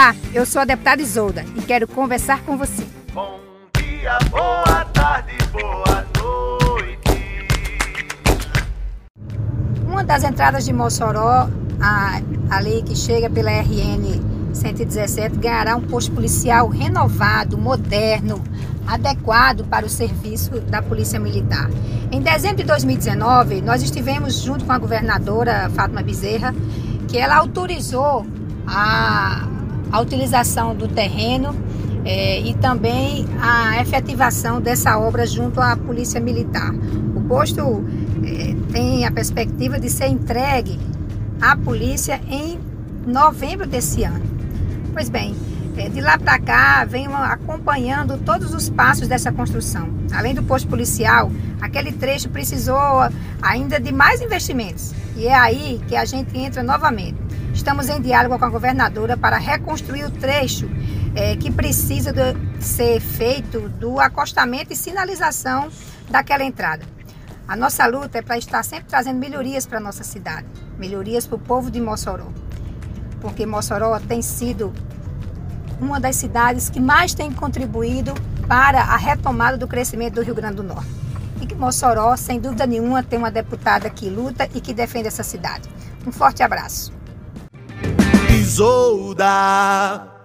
Olá, eu sou a deputada Isolda e quero conversar com você. Bom dia, boa tarde, boa noite. Uma das entradas de Mossoró, a, a lei que chega pela RN 117, ganhará um posto policial renovado, moderno, adequado para o serviço da Polícia Militar. Em dezembro de 2019, nós estivemos junto com a governadora Fátima Bezerra, que ela autorizou a, a utilização do terreno é, e também a efetivação dessa obra junto à Polícia Militar. O posto é, tem a perspectiva de ser entregue à polícia em novembro desse ano. Pois bem, é, de lá para cá venho acompanhando todos os passos dessa construção. Além do posto policial, aquele trecho precisou ainda de mais investimentos. E é aí que a gente entra novamente. Estamos em diálogo com a governadora para reconstruir o trecho é, que precisa de ser feito do acostamento e sinalização daquela entrada. A nossa luta é para estar sempre trazendo melhorias para a nossa cidade, melhorias para o povo de Mossoró, porque Mossoró tem sido uma das cidades que mais tem contribuído para a retomada do crescimento do Rio Grande do Norte. E que Mossoró, sem dúvida nenhuma, tem uma deputada que luta e que defende essa cidade. Um forte abraço. Isolda.